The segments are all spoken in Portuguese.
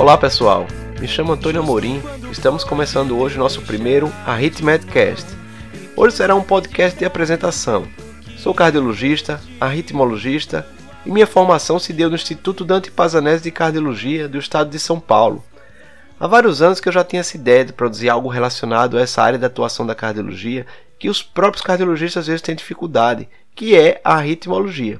Olá pessoal, me chamo Antônio Amorim, estamos começando hoje nosso primeiro Arritmedcast. Hoje será um podcast de apresentação. Sou cardiologista, arritmologista e minha formação se deu no Instituto Dante Pazanese de Cardiologia do estado de São Paulo. Há vários anos que eu já tinha essa ideia de produzir algo relacionado a essa área de atuação da cardiologia que os próprios cardiologistas às vezes têm dificuldade, que é a arritmologia.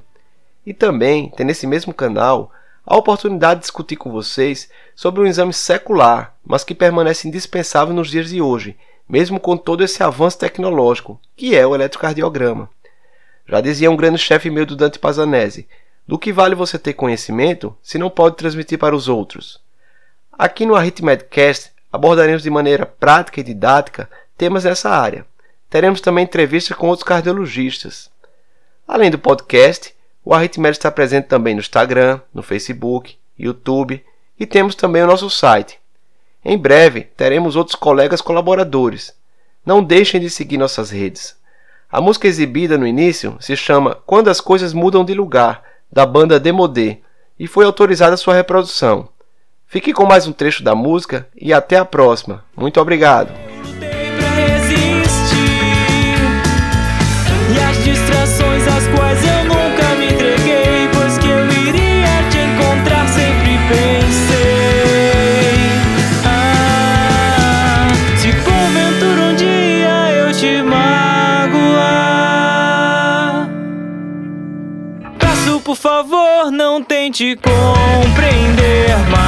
E também tem nesse mesmo canal a oportunidade de discutir com vocês sobre um exame secular, mas que permanece indispensável nos dias de hoje, mesmo com todo esse avanço tecnológico, que é o eletrocardiograma. Já dizia um grande chefe meu do Dante Pazanese, do que vale você ter conhecimento se não pode transmitir para os outros? Aqui no Arritmedcast abordaremos de maneira prática e didática temas dessa área. Teremos também entrevistas com outros cardiologistas. Além do podcast, o Arritmed está presente também no Instagram, no Facebook, YouTube e temos também o nosso site. Em breve teremos outros colegas colaboradores. Não deixem de seguir nossas redes. A música exibida no início se chama Quando as Coisas Mudam de Lugar, da banda Demodé, e foi autorizada sua reprodução. Fique com mais um trecho da música e até a próxima. Muito obrigado. por favor, não tente compreender.